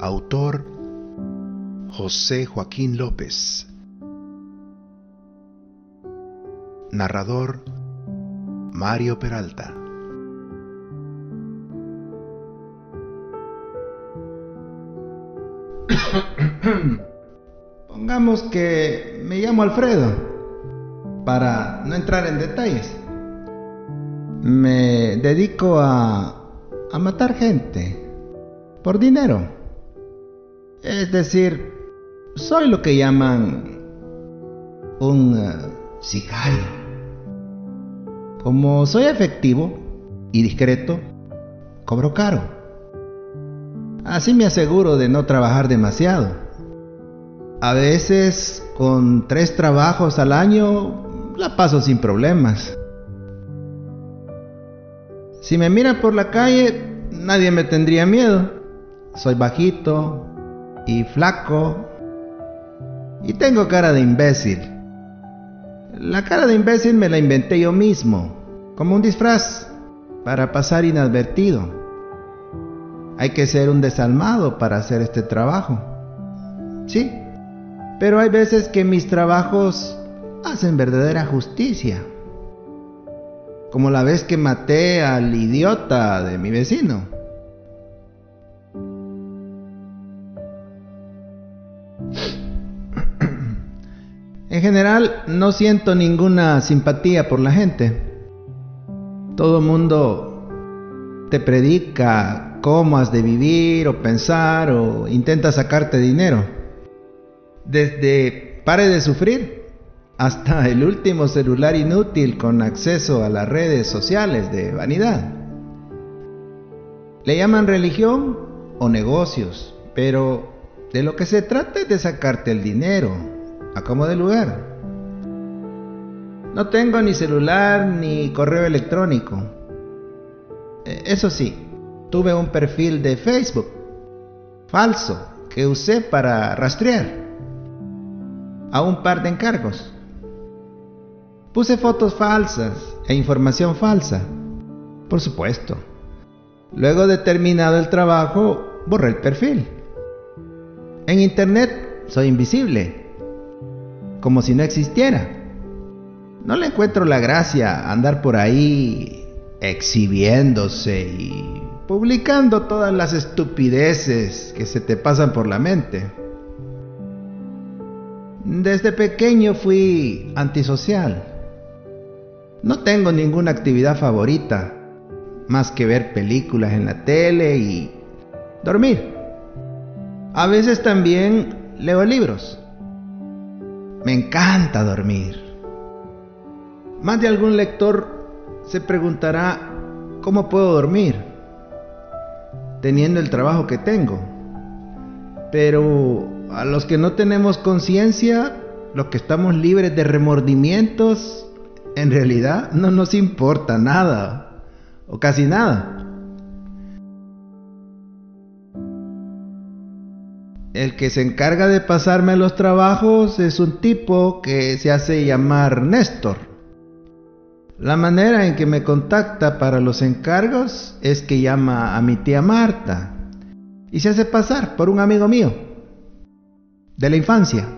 Autor José Joaquín López. Narrador Mario Peralta. Pongamos que me llamo Alfredo, para no entrar en detalles. Me dedico a, a matar gente por dinero. Es decir, soy lo que llaman un eh, sicario. Como soy efectivo y discreto, cobro caro. Así me aseguro de no trabajar demasiado. A veces, con tres trabajos al año, la paso sin problemas. Si me miran por la calle, nadie me tendría miedo. Soy bajito, y flaco y tengo cara de imbécil. La cara de imbécil me la inventé yo mismo, como un disfraz, para pasar inadvertido. Hay que ser un desalmado para hacer este trabajo. Sí, pero hay veces que mis trabajos hacen verdadera justicia. Como la vez que maté al idiota de mi vecino. En general no siento ninguna simpatía por la gente. Todo mundo te predica cómo has de vivir o pensar o intenta sacarte dinero. Desde pare de sufrir hasta el último celular inútil con acceso a las redes sociales de vanidad. Le llaman religión o negocios, pero de lo que se trata es de sacarte el dinero a como de lugar. No tengo ni celular ni correo electrónico. E, eso sí, tuve un perfil de Facebook falso que usé para rastrear a un par de encargos. Puse fotos falsas e información falsa, por supuesto. Luego de terminado el trabajo, borré el perfil. En Internet soy invisible como si no existiera. No le encuentro la gracia andar por ahí exhibiéndose y publicando todas las estupideces que se te pasan por la mente. Desde pequeño fui antisocial. No tengo ninguna actividad favorita más que ver películas en la tele y dormir. A veces también leo libros. Me encanta dormir. Más de algún lector se preguntará, ¿cómo puedo dormir? Teniendo el trabajo que tengo. Pero a los que no tenemos conciencia, los que estamos libres de remordimientos, en realidad no nos importa nada, o casi nada. El que se encarga de pasarme los trabajos es un tipo que se hace llamar Néstor. La manera en que me contacta para los encargos es que llama a mi tía Marta y se hace pasar por un amigo mío de la infancia.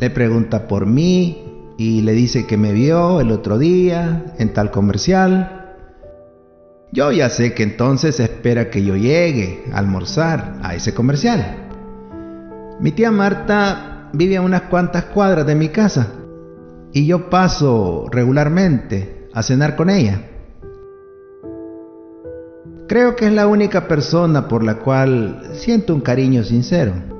Le pregunta por mí y le dice que me vio el otro día en tal comercial Yo ya sé que entonces espera que yo llegue a almorzar a ese comercial. Mi tía Marta vive a unas cuantas cuadras de mi casa y yo paso regularmente a cenar con ella. Creo que es la única persona por la cual siento un cariño sincero.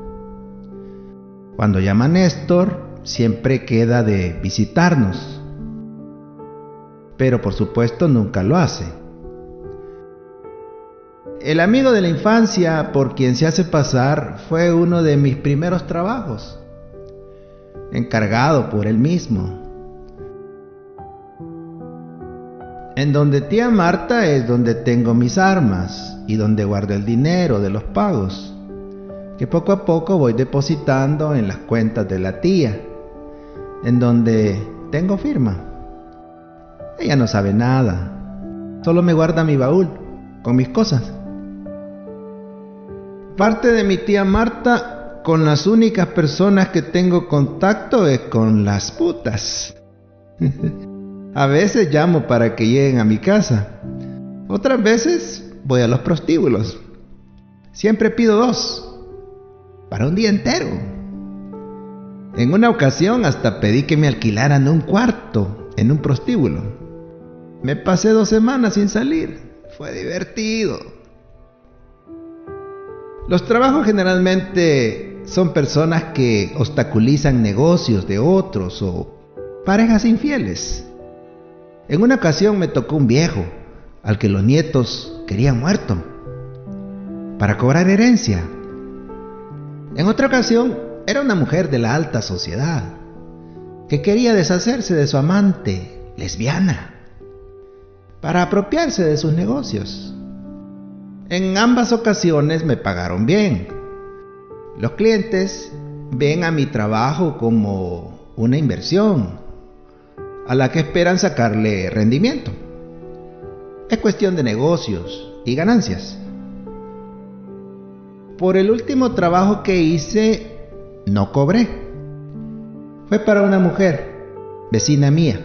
Cuando llama Néstor, siempre queda de visitarnos. Pero por supuesto nunca lo hace. El amigo de la infancia por quien se hace pasar fue uno de mis primeros trabajos, encargado por él mismo. En donde tía Marta es donde tengo mis armas y donde guardo el dinero de los pagos, que poco a poco voy depositando en las cuentas de la tía, en donde tengo firma. Ella no sabe nada, solo me guarda mi baúl con mis cosas. Parte de mi tía Marta, con las únicas personas que tengo contacto es con las putas. A veces llamo para que lleguen a mi casa. Otras veces voy a los prostíbulos. Siempre pido dos. Para un día entero. En una ocasión hasta pedí que me alquilaran un cuarto en un prostíbulo. Me pasé dos semanas sin salir. Fue divertido. Los trabajos generalmente son personas que obstaculizan negocios de otros o parejas infieles. En una ocasión me tocó un viejo al que los nietos querían muerto para cobrar herencia. En otra ocasión era una mujer de la alta sociedad que quería deshacerse de su amante lesbiana para apropiarse de sus negocios. En ambas ocasiones me pagaron bien. Los clientes ven a mi trabajo como una inversión a la que esperan sacarle rendimiento. Es cuestión de negocios y ganancias. Por el último trabajo que hice, no cobré. Fue para una mujer, vecina mía,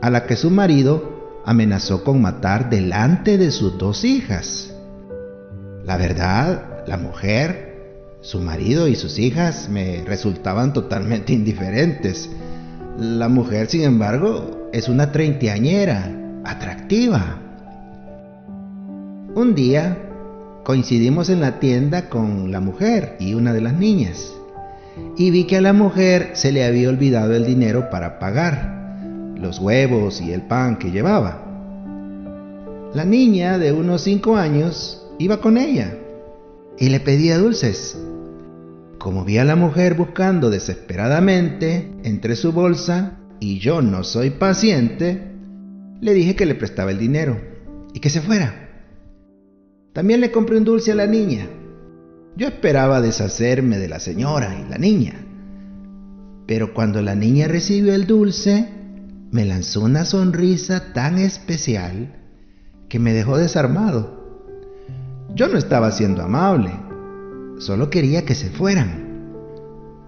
a la que su marido amenazó con matar delante de sus dos hijas. La verdad, la mujer, su marido y sus hijas me resultaban totalmente indiferentes la mujer, sin embargo, es una treintañera, atractiva. Un día coincidimos en la tienda con la mujer y una de las niñas y vi que a la mujer se le había olvidado el dinero para pagar los huevos y el pan que llevaba. La niña de unos cinco años iba con ella y le pedía dulces. Como vi a la mujer buscando desesperadamente entre su bolsa y yo no soy paciente, le dije que le prestaba el dinero y que se fuera. También le compré un dulce a la niña. Yo esperaba deshacerme de la señora y la niña, pero cuando la niña recibió el dulce, me lanzó una sonrisa tan especial que me dejó desarmado. Yo no estaba siendo amable, Solo quería que se fueran.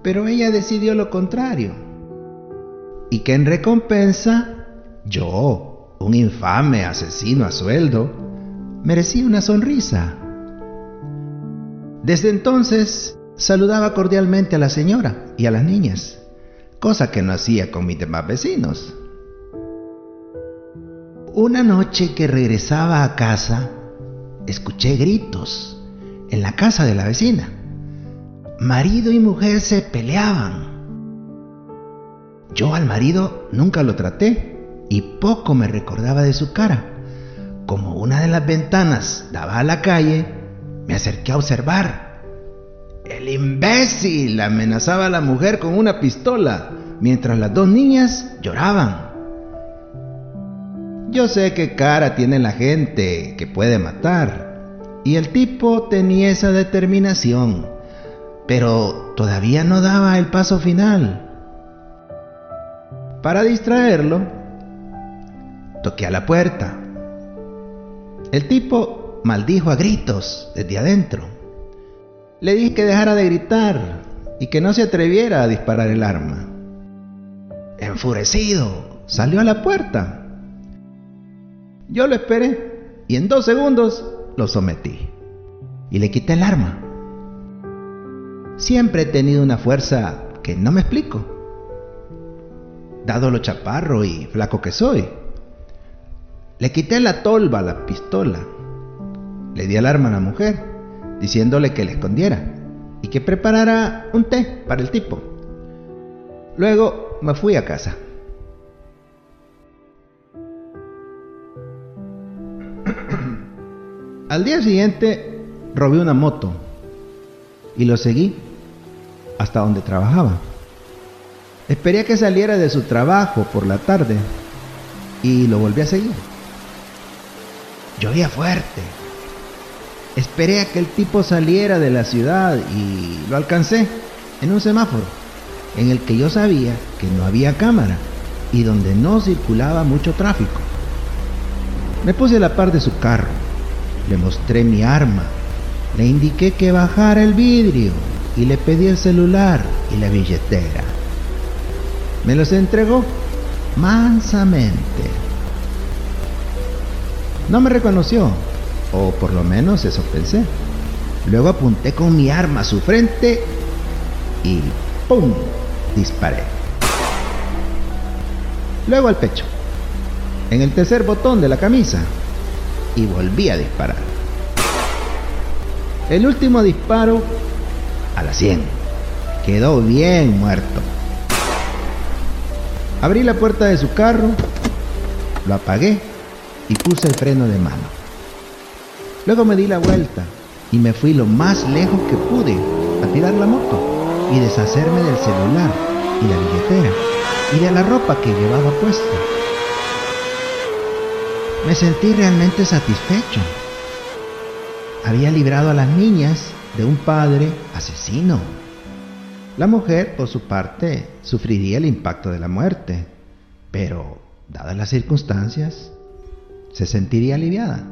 Pero ella decidió lo contrario. Y que en recompensa, yo, un infame asesino a sueldo, merecí una sonrisa. Desde entonces saludaba cordialmente a la señora y a las niñas, cosa que no hacía con mis demás vecinos. Una noche que regresaba a casa, escuché gritos en la casa de la vecina. Marido y mujer se peleaban. Yo al marido nunca lo traté y poco me recordaba de su cara. Como una de las ventanas daba a la calle, me acerqué a observar. El imbécil amenazaba a la mujer con una pistola mientras las dos niñas lloraban. Yo sé qué cara tiene la gente que puede matar, y el tipo tenía esa determinación, pero todavía no daba el paso final. Para distraerlo, toqué a la puerta. El tipo maldijo a gritos desde adentro. Le dije que dejara de gritar y que no se atreviera a disparar el arma. Enfurecido, salió a la puerta. Yo lo esperé y en dos segundos lo sometí. Y le quité el arma. Siempre he tenido una fuerza que no me explico. Dado lo chaparro y flaco que soy. Le quité la tolva la pistola. Le di el arma a la mujer, diciéndole que le escondiera y que preparara un té para el tipo. Luego me fui a casa. Al día siguiente robé una moto y lo seguí hasta donde trabajaba. Esperé a que saliera de su trabajo por la tarde y lo volví a seguir. Llovía fuerte. Esperé a que el tipo saliera de la ciudad y lo alcancé en un semáforo en el que yo sabía que no había cámara y donde no circulaba mucho tráfico. Me puse a la par de su carro, le mostré mi arma, le indiqué que bajara el vidrio y le pedí el celular y la billetera. Me los entregó mansamente. No me reconoció, o por lo menos eso pensé. Luego apunté con mi arma a su frente y ¡pum! disparé. Luego al pecho, en el tercer botón de la camisa y volví a disparar. El último disparo a la 100. Quedó bien muerto. Abrí la puerta de su carro, lo apagué y puse el freno de mano. Luego me di la vuelta y me fui lo más lejos que pude a tirar la moto y deshacerme del celular y la billetera y de la ropa que llevaba puesta. Me sentí realmente satisfecho. Había librado a las niñas de un padre asesino. La mujer, por su parte, sufriría el impacto de la muerte, pero, dadas las circunstancias, se sentiría aliviada.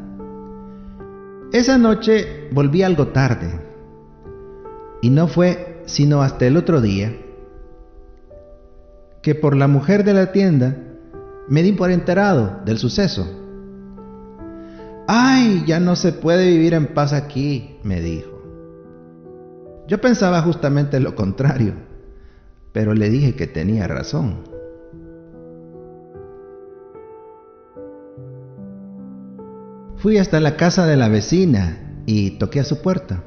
Esa noche volví algo tarde, y no fue sino hasta el otro día que por la mujer de la tienda me di por enterado del suceso. ¡Ay, ya no se puede vivir en paz aquí! me dijo. Yo pensaba justamente lo contrario, pero le dije que tenía razón. Fui hasta la casa de la vecina y toqué a su puerta.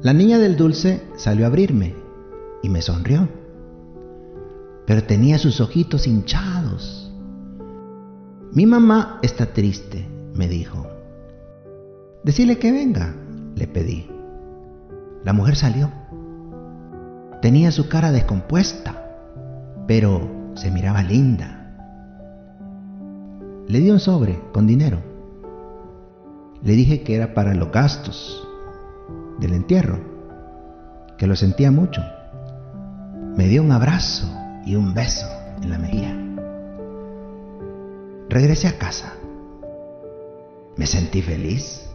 La niña del dulce salió a abrirme y me sonrió, pero tenía sus ojitos hinchados. Mi mamá está triste, me dijo. Decile que venga, le pedí. La mujer salió. Tenía su cara descompuesta, pero se miraba linda. Le di un sobre con dinero. Le dije que era para los gastos del entierro, que lo sentía mucho. Me dio un abrazo y un beso en la mejilla. Regresé a casa. Me sentí feliz.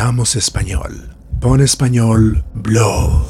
Leamos español. Pon español blog.